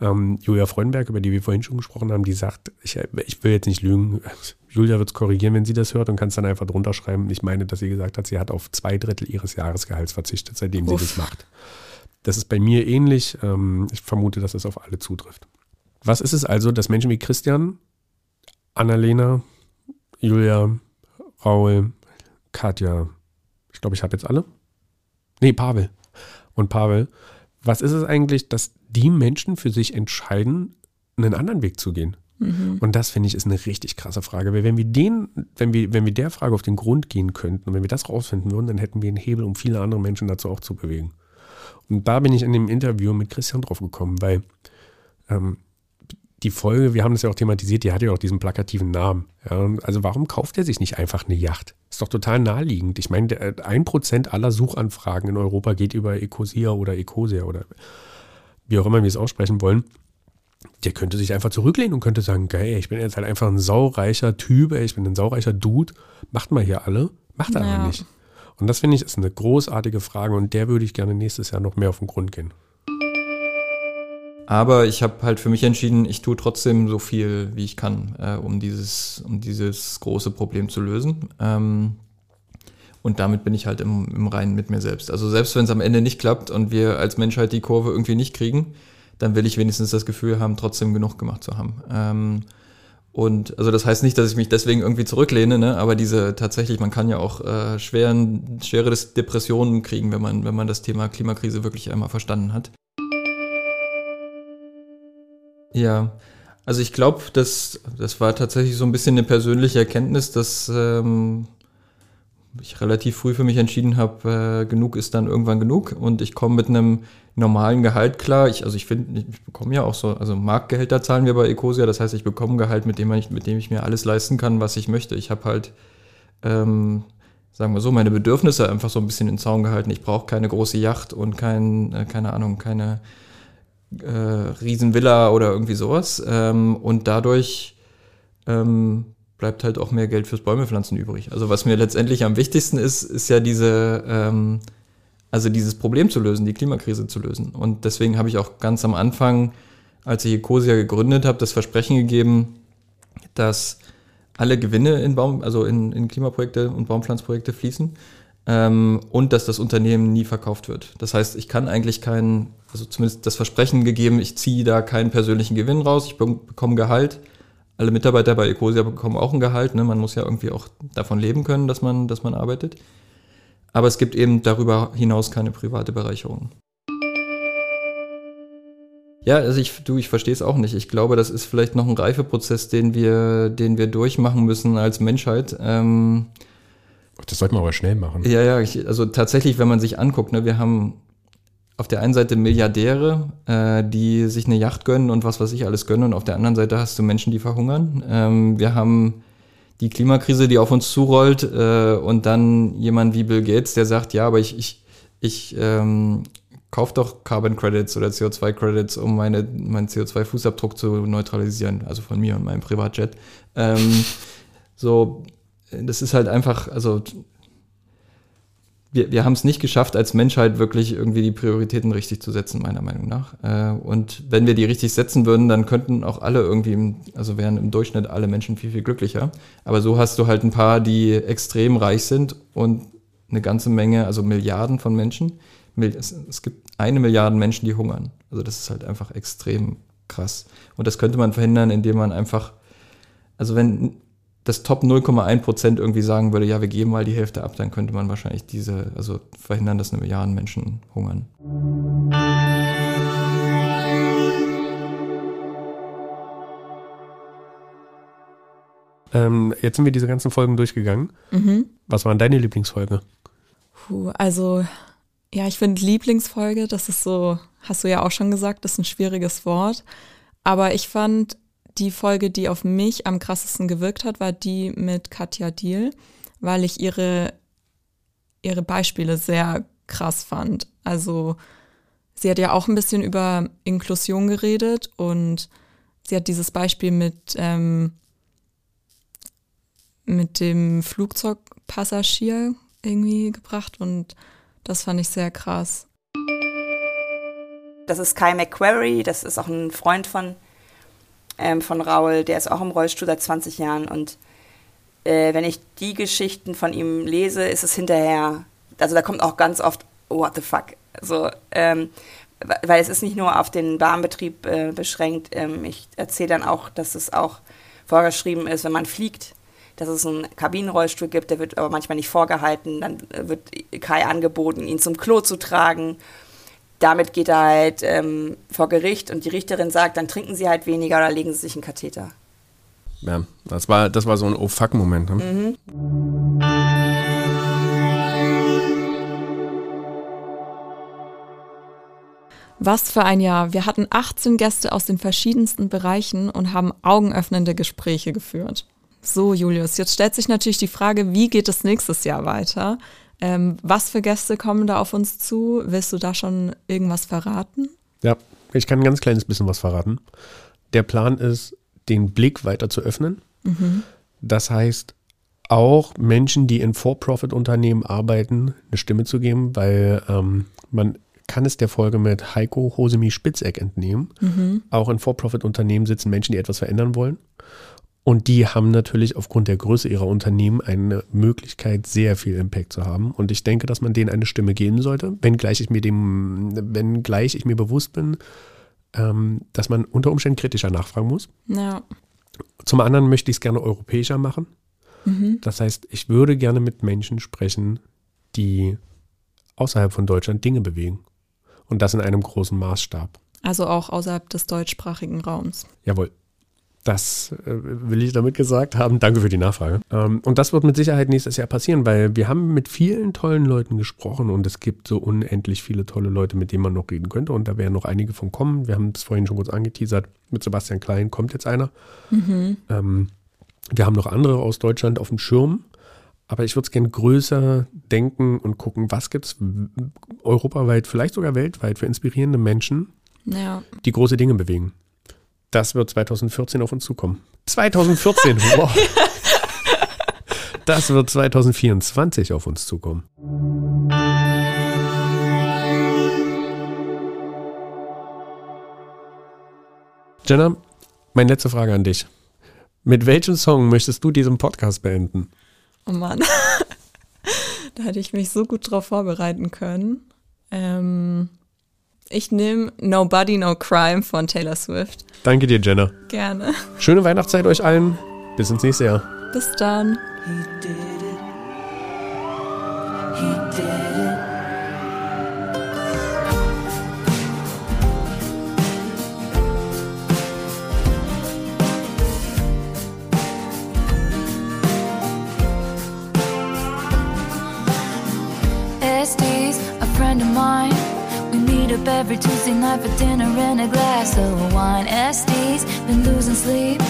Ähm, Julia Freudenberg, über die wir vorhin schon gesprochen haben, die sagt, ich, ich will jetzt nicht lügen, Julia wird es korrigieren, wenn sie das hört und kann es dann einfach drunter schreiben. Ich meine, dass sie gesagt hat, sie hat auf zwei Drittel ihres Jahresgehalts verzichtet, seitdem Uff. sie das macht. Das ist bei mir ähnlich. Ähm, ich vermute, dass es auf alle zutrifft. Was ist es also, dass Menschen wie Christian, Annalena, Julia, Raul, Katja, ich glaube, ich habe jetzt alle. Nee, Pavel. Und Pavel, was ist es eigentlich, dass die Menschen für sich entscheiden, einen anderen Weg zu gehen? Mhm. Und das finde ich ist eine richtig krasse Frage. Weil wenn wir den, wenn wir, wenn wir der Frage auf den Grund gehen könnten und wenn wir das rausfinden würden, dann hätten wir einen Hebel, um viele andere Menschen dazu auch zu bewegen. Und da bin ich in dem Interview mit Christian drauf gekommen, weil ähm, die Folge, wir haben das ja auch thematisiert, die hat ja auch diesen plakativen Namen. Ja, also warum kauft er sich nicht einfach eine Yacht? Ist doch total naheliegend. Ich meine, ein Prozent aller Suchanfragen in Europa geht über Ecosia oder Ecosia oder wie auch immer wir es aussprechen wollen. Der könnte sich einfach zurücklehnen und könnte sagen, geil, ich bin jetzt halt einfach ein saureicher Typ, ich bin ein saureicher Dude, macht mal hier alle, macht er naja. aber nicht. Und das finde ich ist eine großartige Frage und der würde ich gerne nächstes Jahr noch mehr auf den Grund gehen. Aber ich habe halt für mich entschieden, ich tue trotzdem so viel, wie ich kann, äh, um, dieses, um dieses große Problem zu lösen. Ähm, und damit bin ich halt im, im Reinen mit mir selbst. Also selbst wenn es am Ende nicht klappt und wir als Menschheit die Kurve irgendwie nicht kriegen, dann will ich wenigstens das Gefühl haben, trotzdem genug gemacht zu haben. Ähm, und also das heißt nicht, dass ich mich deswegen irgendwie zurücklehne, ne? aber diese tatsächlich, man kann ja auch äh, schweren, schwere Depressionen kriegen, wenn man, wenn man das Thema Klimakrise wirklich einmal verstanden hat. Ja, also ich glaube, das, das war tatsächlich so ein bisschen eine persönliche Erkenntnis, dass ähm, ich relativ früh für mich entschieden habe, äh, genug ist dann irgendwann genug und ich komme mit einem normalen Gehalt klar. Ich, also ich finde, ich bekomme ja auch so, also Marktgehälter zahlen wir bei Ecosia, das heißt, ich bekomme Gehalt, mit dem, ich, mit dem ich mir alles leisten kann, was ich möchte. Ich habe halt, ähm, sagen wir so, meine Bedürfnisse einfach so ein bisschen in Zaun gehalten. Ich brauche keine große Yacht und kein, äh, keine Ahnung, keine äh, Riesenvilla oder irgendwie sowas. Ähm, und dadurch ähm, bleibt halt auch mehr Geld fürs Bäumepflanzen übrig. Also was mir letztendlich am wichtigsten ist, ist ja diese, ähm, also dieses Problem zu lösen, die Klimakrise zu lösen. Und deswegen habe ich auch ganz am Anfang, als ich Ecosia gegründet habe, das Versprechen gegeben, dass alle Gewinne in Baum, also in, in Klimaprojekte und Baumpflanzprojekte fließen ähm, und dass das Unternehmen nie verkauft wird. Das heißt, ich kann eigentlich keinen, also zumindest das Versprechen gegeben, ich ziehe da keinen persönlichen Gewinn raus, ich bekomme Gehalt. Alle Mitarbeiter bei Ecosia bekommen auch ein Gehalt. Ne? Man muss ja irgendwie auch davon leben können, dass man, dass man arbeitet. Aber es gibt eben darüber hinaus keine private Bereicherung. Ja, also ich, du, ich verstehe es auch nicht. Ich glaube, das ist vielleicht noch ein Reifeprozess, den wir, den wir durchmachen müssen als Menschheit. Ähm, das sollten wir aber schnell machen. Ja, ja, ich, also tatsächlich, wenn man sich anguckt, ne, wir haben auf der einen Seite Milliardäre, äh, die sich eine Yacht gönnen und was weiß ich alles gönnen, und auf der anderen Seite hast du Menschen, die verhungern. Ähm, wir haben die Klimakrise, die auf uns zurollt, äh, und dann jemand wie Bill Gates, der sagt, ja, aber ich, ich, ich ähm, kauf doch Carbon Credits oder CO2 Credits, um meine, meinen CO2-Fußabdruck zu neutralisieren, also von mir und meinem Privatjet. Ähm, so, das ist halt einfach, also wir, wir haben es nicht geschafft, als Menschheit wirklich irgendwie die Prioritäten richtig zu setzen, meiner Meinung nach. Äh, und wenn wir die richtig setzen würden, dann könnten auch alle irgendwie, im, also wären im Durchschnitt alle Menschen viel, viel glücklicher. Aber so hast du halt ein paar, die extrem reich sind und eine ganze Menge, also Milliarden von Menschen. Es, es gibt eine Milliarde Menschen, die hungern. Also das ist halt einfach extrem krass. Und das könnte man verhindern, indem man einfach, also wenn das Top 0,1 Prozent irgendwie sagen würde, ja, wir geben mal die Hälfte ab, dann könnte man wahrscheinlich diese, also verhindern, dass eine Milliarde Menschen hungern. Ähm, jetzt sind wir diese ganzen Folgen durchgegangen. Mhm. Was waren deine Lieblingsfolge? Puh, also, ja, ich finde Lieblingsfolge, das ist so, hast du ja auch schon gesagt, das ist ein schwieriges Wort. Aber ich fand die Folge, die auf mich am krassesten gewirkt hat, war die mit Katja Diel, weil ich ihre, ihre Beispiele sehr krass fand. Also sie hat ja auch ein bisschen über Inklusion geredet und sie hat dieses Beispiel mit, ähm, mit dem Flugzeugpassagier irgendwie gebracht und das fand ich sehr krass. Das ist Kai McQuarrie, das ist auch ein Freund von ähm, von Raul, der ist auch im Rollstuhl seit 20 Jahren und äh, wenn ich die Geschichten von ihm lese, ist es hinterher, also da kommt auch ganz oft, what the fuck, so, ähm, weil es ist nicht nur auf den Bahnbetrieb äh, beschränkt, ähm, ich erzähle dann auch, dass es auch vorgeschrieben ist, wenn man fliegt, dass es einen Kabinenrollstuhl gibt, der wird aber manchmal nicht vorgehalten. Dann wird Kai angeboten, ihn zum Klo zu tragen. Damit geht er halt ähm, vor Gericht und die Richterin sagt, dann trinken sie halt weniger oder legen sie sich einen Katheter. Ja, das war, das war so ein Oh-Fuck-Moment. Ne? Mhm. Was für ein Jahr. Wir hatten 18 Gäste aus den verschiedensten Bereichen und haben augenöffnende Gespräche geführt. So, Julius, jetzt stellt sich natürlich die Frage, wie geht es nächstes Jahr weiter? Ähm, was für Gäste kommen da auf uns zu? Willst du da schon irgendwas verraten? Ja, ich kann ein ganz kleines bisschen was verraten. Der Plan ist, den Blick weiter zu öffnen. Mhm. Das heißt, auch Menschen, die in For-Profit-Unternehmen arbeiten, eine Stimme zu geben, weil ähm, man kann es der Folge mit Heiko Hosemi Spitzeck entnehmen. Mhm. Auch in For-Profit-Unternehmen sitzen Menschen, die etwas verändern wollen. Und die haben natürlich aufgrund der Größe ihrer Unternehmen eine Möglichkeit, sehr viel Impact zu haben. Und ich denke, dass man denen eine Stimme geben sollte, wenngleich ich mir dem, wenngleich ich mir bewusst bin, ähm, dass man unter Umständen kritischer nachfragen muss. Ja. Zum anderen möchte ich es gerne europäischer machen. Mhm. Das heißt, ich würde gerne mit Menschen sprechen, die außerhalb von Deutschland Dinge bewegen. Und das in einem großen Maßstab. Also auch außerhalb des deutschsprachigen Raums. Jawohl. Das äh, will ich damit gesagt haben. Danke für die Nachfrage. Ähm, und das wird mit Sicherheit nächstes Jahr passieren, weil wir haben mit vielen tollen Leuten gesprochen und es gibt so unendlich viele tolle Leute, mit denen man noch reden könnte. Und da werden noch einige von kommen. Wir haben es vorhin schon kurz angeteasert. Mit Sebastian Klein kommt jetzt einer. Mhm. Ähm, wir haben noch andere aus Deutschland auf dem Schirm. Aber ich würde es gerne größer denken und gucken, was gibt es europaweit, vielleicht sogar weltweit für inspirierende Menschen, ja. die große Dinge bewegen. Das wird 2014 auf uns zukommen. 2014, wow. Das wird 2024 auf uns zukommen. Jenna, meine letzte Frage an dich. Mit welchem Song möchtest du diesen Podcast beenden? Oh Mann. da hätte ich mich so gut drauf vorbereiten können. Ähm, ich nehme Nobody No Crime von Taylor Swift. Danke dir, Jenna. Gerne. Schöne Weihnachtszeit euch allen. Bis ins nächste Jahr. Bis dann. Up every Tuesday night for dinner and a glass of wine. SD's been losing sleep.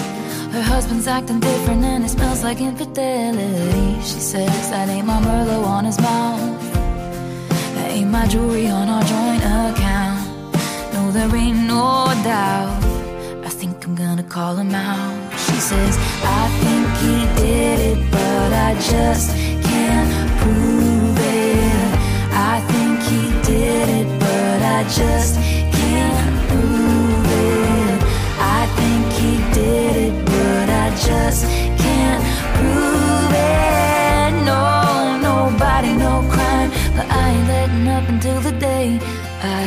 Her husband's acting different and it smells like infidelity. She says that ain't my Merlot on his mouth. That ain't my jewelry on our joint account. No, there ain't no doubt. I think I'm gonna call him out. She says, I think he did it, but I just can't prove it. I think he did it, I just can't prove it. I think he did it, but I just can't prove it. No, nobody, no crime, but I ain't letting up until the day I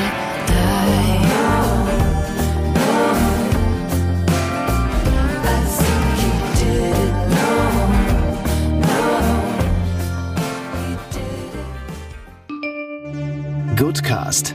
die. Goodcast,